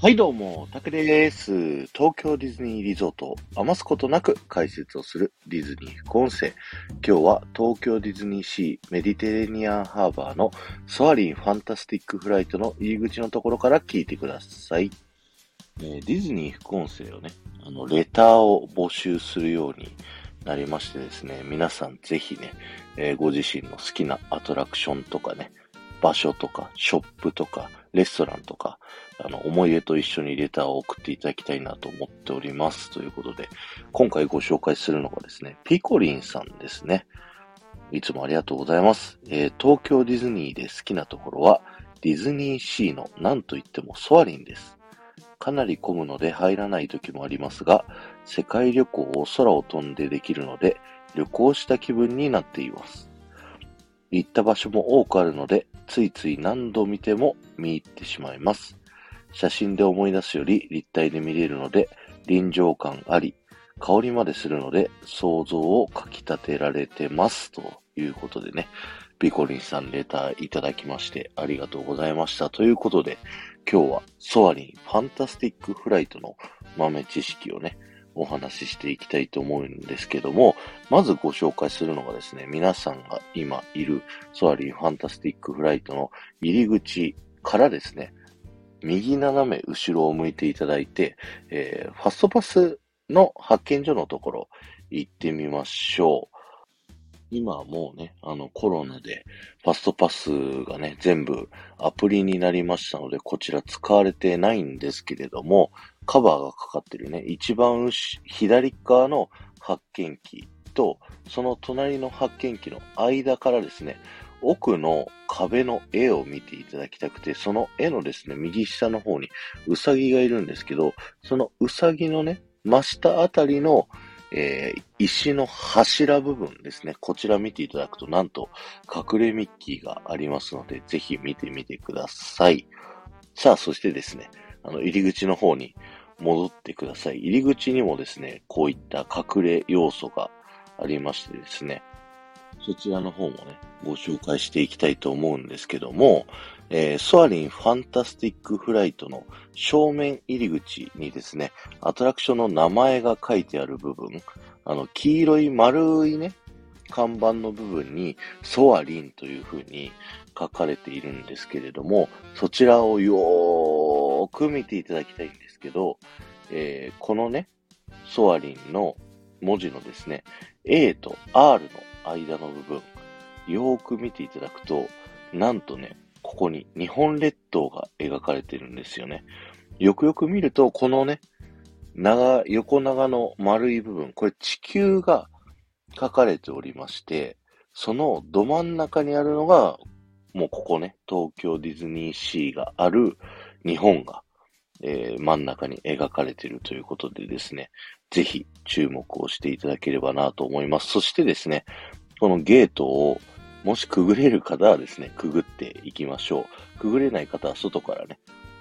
はいどうも、たけです。東京ディズニーリゾートを余すことなく解説をするディズニー副音声。今日は東京ディズニーシーメディテレニアンハーバーのソアリンファンタスティックフライトの入り口のところから聞いてください。えー、ディズニー副音声をね、あの、レターを募集するようになりましてですね、皆さんぜひね、えー、ご自身の好きなアトラクションとかね、場所とか、ショップとか、レストランとか、あの、思い出と一緒にレターを送っていただきたいなと思っております。ということで、今回ご紹介するのがですね、ピコリンさんですね。いつもありがとうございます。えー、東京ディズニーで好きなところは、ディズニーシーの何と言ってもソアリンです。かなり混むので入らない時もありますが、世界旅行を空を飛んでできるので、旅行した気分になっています。行った場所も多くあるので、ついつい何度見ても見入ってしまいます。写真で思い出すより立体で見れるので、臨場感あり、香りまでするので、想像をかき立てられてます。ということでね、ピコリンさんレターいただきましてありがとうございました。ということで、今日はソアリンファンタスティックフライトの豆知識をね、お話ししていきたいと思うんですけども、まずご紹介するのがですね、皆さんが今いるソアリンファンタスティックフライトの入り口からですね、右斜め後ろを向いていただいて、えー、ファストパスの発見所のところ行ってみましょう。今はもうね、あのコロナでファストパスがね、全部アプリになりましたので、こちら使われてないんですけれども、カバーがかかってるね、一番左側の発見器と、その隣の発見器の間からですね、奥の壁の絵を見ていただきたくて、その絵のですね、右下の方にウサギがいるんですけど、そのウサギのね、真下あたりの、えー、石の柱部分ですね。こちら見ていただくと、なんと隠れミッキーがありますので、ぜひ見てみてください。さあ、そしてですね、あの、入り口の方に戻ってください。入り口にもですね、こういった隠れ要素がありましてですね、そちらの方もね、ご紹介していきたいと思うんですけども、えー、ソアリンファンタスティックフライトの正面入り口にですね、アトラクションの名前が書いてある部分、あの、黄色い丸いね、看板の部分にソアリンという風に書かれているんですけれども、そちらをよーく見ていただきたいんですけど、えー、このね、ソアリンの文字のですね、A と R の間の部分、よーく見ていただくと、なんとね、ここに日本列島が描かれてるんですよね。よくよく見ると、このね、長、横長の丸い部分、これ地球が書かれておりまして、そのど真ん中にあるのが、もうここね、東京ディズニーシーがある日本が、えー、真ん中に描かれているということでですね、ぜひ注目をしていただければなと思います。そしてですね、このゲートをもしくぐれる方はですね、くぐっていきましょう。くぐれない方は外からね、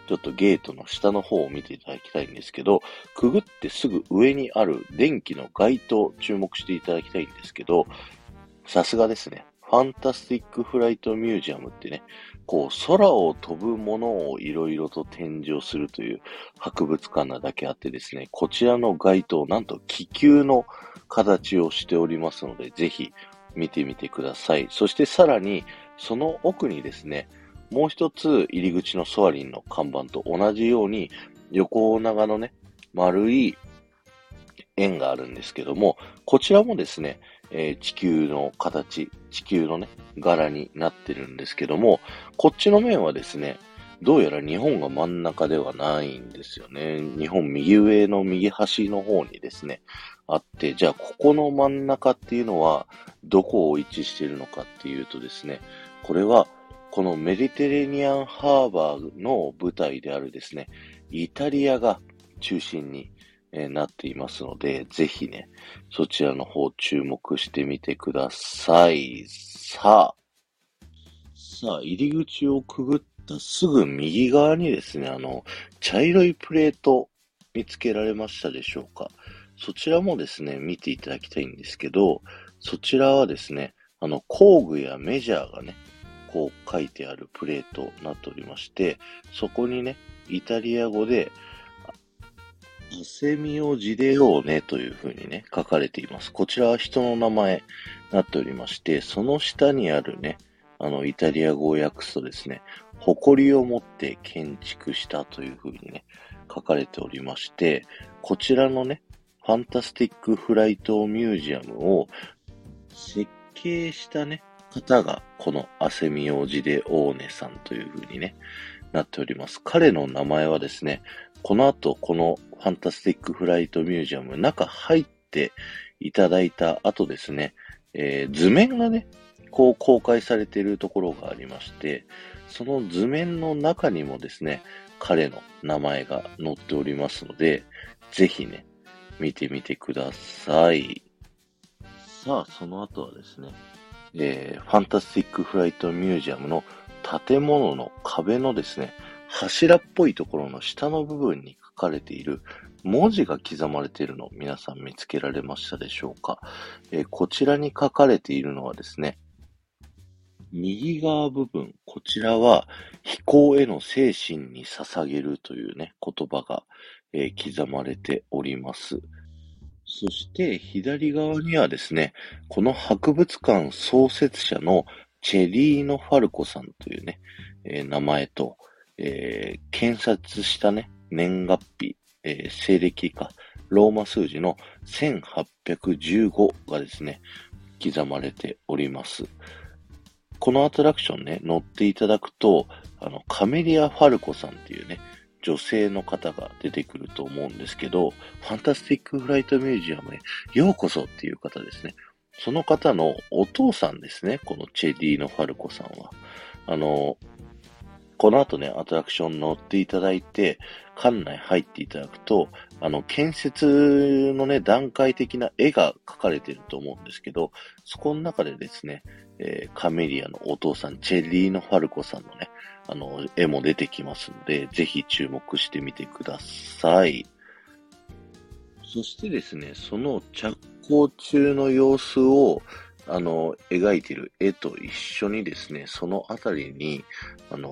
ちょっとゲートの下の方を見ていただきたいんですけど、くぐってすぐ上にある電気の街灯注目していただきたいんですけど、さすがですね。ファンタスティックフライトミュージアムってね、こう、空を飛ぶものをいろいろと展示をするという博物館なだけあってですね、こちらの街灯、なんと気球の形をしておりますので、ぜひ見てみてください。そしてさらに、その奥にですね、もう一つ入り口のソアリンの看板と同じように、横長のね、丸い円があるんですけども、こちらもですね、えー、地球の形、地球のね、柄になってるんですけども、こっちの面はですね、どうやら日本が真ん中ではないんですよね。日本右上の右端の方にですね、あって、じゃあここの真ん中っていうのはどこを位置しているのかっていうとですね、これはこのメディテレニアンハーバーの舞台であるですね、イタリアが中心にえなっていますので、ぜひね、そちらの方注目してみてください。さあ、さあ、入り口をくぐったすぐ右側にですね、あの、茶色いプレート見つけられましたでしょうか？そちらもですね、見ていただきたいんですけど、そちらはですね、あの、工具やメジャーがね、こう書いてあるプレートになっておりまして、そこにね、イタリア語で、アセミオジデオーネというふうにね、書かれています。こちらは人の名前になっておりまして、その下にあるね、あの、イタリア語を訳すとですね、誇りを持って建築したというふうにね、書かれておりまして、こちらのね、ファンタスティックフライトミュージアムを設計したね、方が、このアセミオジデオーネさんというふうにね、なっております。彼の名前はですね、この後、このファンタスティックフライトミュージアム、中入っていただいた後ですね、えー、図面がね、こう公開されているところがありまして、その図面の中にもですね、彼の名前が載っておりますので、ぜひね、見てみてください。さあ、その後はですね、えー、ファンタスティックフライトミュージアムの建物の壁のですね、柱っぽいところの下の部分に書かれている文字が刻まれているのを皆さん見つけられましたでしょうか、えー、こちらに書かれているのはですね、右側部分、こちらは飛行への精神に捧げるというね、言葉が、えー、刻まれております。そして左側にはですね、この博物館創設者のチェリーノ・ファルコさんというね、えー、名前と、えー、検察したね、年月日、えー、西暦か、ローマ数字の1815がですね、刻まれております。このアトラクションね、乗っていただくと、あの、カメリア・ファルコさんっていうね、女性の方が出てくると思うんですけど、ファンタスティック・フライト・ミュージアムへようこそっていう方ですね。その方のお父さんですね、このチェディのファルコさんは。あの、この後ね、アトラクション乗っていただいて、館内入っていただくと、あの、建設のね、段階的な絵が描かれてると思うんですけど、そこの中でですね、えー、カメリアのお父さん、チェリーノ・ファルコさんのね、あの、絵も出てきますので、ぜひ注目してみてください。そしてですね、その着工中の様子を、あの、描いてる絵と一緒にですね、そのあたりに、あの、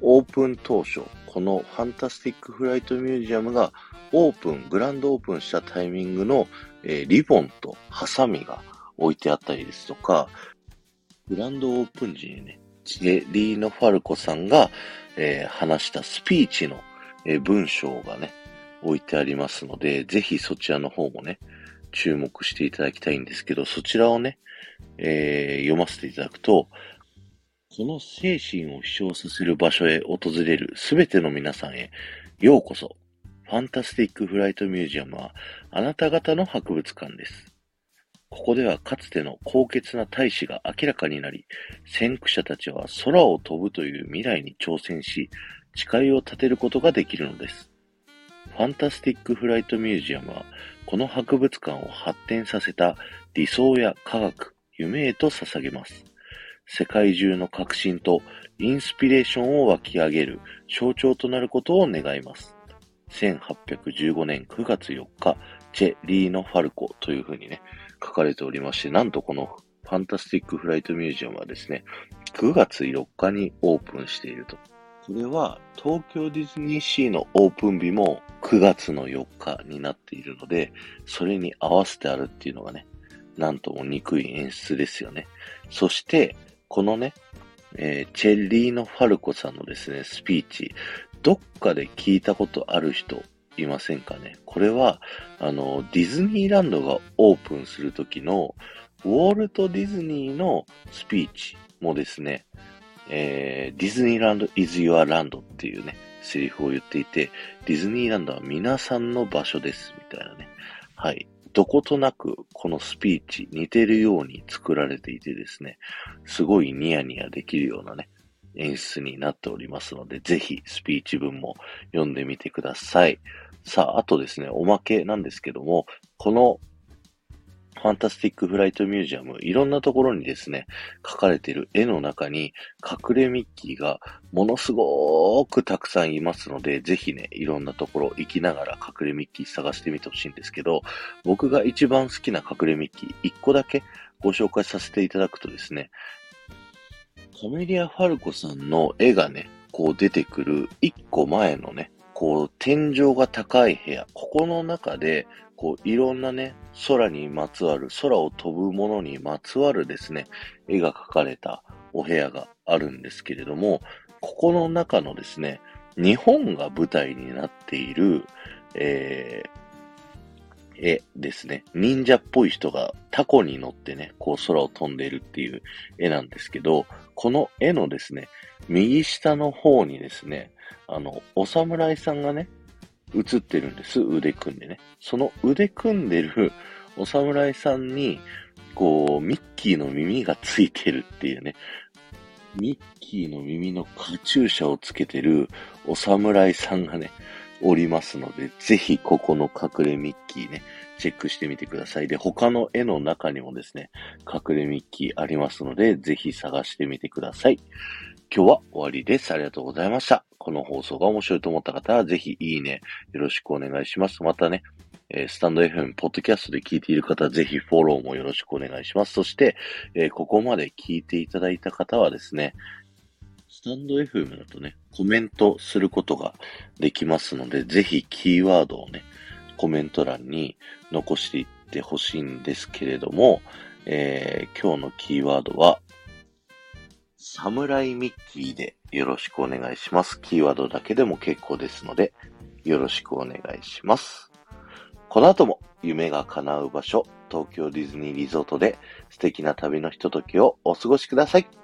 オープン当初、このファンタスティックフライトミュージアムがオープン、グランドオープンしたタイミングの、えー、リボンとハサミが置いてあったりですとか、グランドオープン時にね、チェリーノ・ファルコさんが、えー、話したスピーチの、えー、文章がね、置いてありますので、ぜひそちらの方もね、注目していただきたいんですけど、そちらをね、えー、読ませていただくと、この精神を飛翔させる場所へ訪れるすべての皆さんへ、ようこそ。ファンタスティック・フライト・ミュージアムは、あなた方の博物館です。ここではかつての高潔な大志が明らかになり、先駆者たちは空を飛ぶという未来に挑戦し、誓いを立てることができるのです。ファンタスティック・フライト・ミュージアムは、この博物館を発展させた理想や科学、夢へと捧げます。世界中の革新とインスピレーションを湧き上げる象徴となることを願います。1815年9月4日、チェ・リーノ・ファルコというふうにね、書かれておりまして、なんとこのファンタスティック・フライト・ミュージアムはですね、9月4日にオープンしていると。これは東京ディズニーシーのオープン日も9月の4日になっているので、それに合わせてあるっていうのがね、なんとも憎い演出ですよね。そして、このね、えー、チェリーノ・ファルコさんのですね、スピーチ、どっかで聞いたことある人いませんかねこれは、あの、ディズニーランドがオープンするときの、ウォルト・ディズニーのスピーチもですね、えー、ディズニーランド is your land っていうね、セリフを言っていて、ディズニーランドは皆さんの場所です、みたいなね。はい。どことなくこのスピーチ似てるように作られていてですね、すごいニヤニヤできるようなね、演出になっておりますので、ぜひスピーチ文も読んでみてください。さあ、あとですね、おまけなんですけども、このファンタスティックフライトミュージアム、いろんなところにですね、描かれている絵の中に隠れミッキーがものすごくたくさんいますので、ぜひね、いろんなところ行きながら隠れミッキー探してみてほしいんですけど、僕が一番好きな隠れミッキー、一個だけご紹介させていただくとですね、カメリア・ファルコさんの絵がね、こう出てくる一個前のね、こう天井が高い部屋、ここの中で、こういろんなね、空にまつわる、空を飛ぶものにまつわるですね、絵が描かれたお部屋があるんですけれども、ここの中のですね、日本が舞台になっている、えー、絵ですね。忍者っぽい人がタコに乗ってね、こう空を飛んでいるっていう絵なんですけど、この絵のですね、右下の方にですね、あの、お侍さんがね、映ってるんです。腕組んでね。その腕組んでるお侍さんに、こう、ミッキーの耳がついてるっていうね。ミッキーの耳のカチューシャをつけてるお侍さんがね、おりますので、ぜひここの隠れミッキーね、チェックしてみてください。で、他の絵の中にもですね、隠れミッキーありますので、ぜひ探してみてください。今日は終わりです。ありがとうございました。この放送が面白いと思った方は、ぜひいいね、よろしくお願いします。またね、えー、スタンド FM、ポッドキャストで聞いている方、ぜひフォローもよろしくお願いします。そして、えー、ここまで聞いていただいた方はですね、スタンド FM だとね、コメントすることができますので、ぜひキーワードをね、コメント欄に残していってほしいんですけれども、えー、今日のキーワードは、サムライミッキーでよろしくお願いします。キーワードだけでも結構ですので、よろしくお願いします。この後も夢が叶う場所、東京ディズニーリゾートで素敵な旅のひとときをお過ごしください。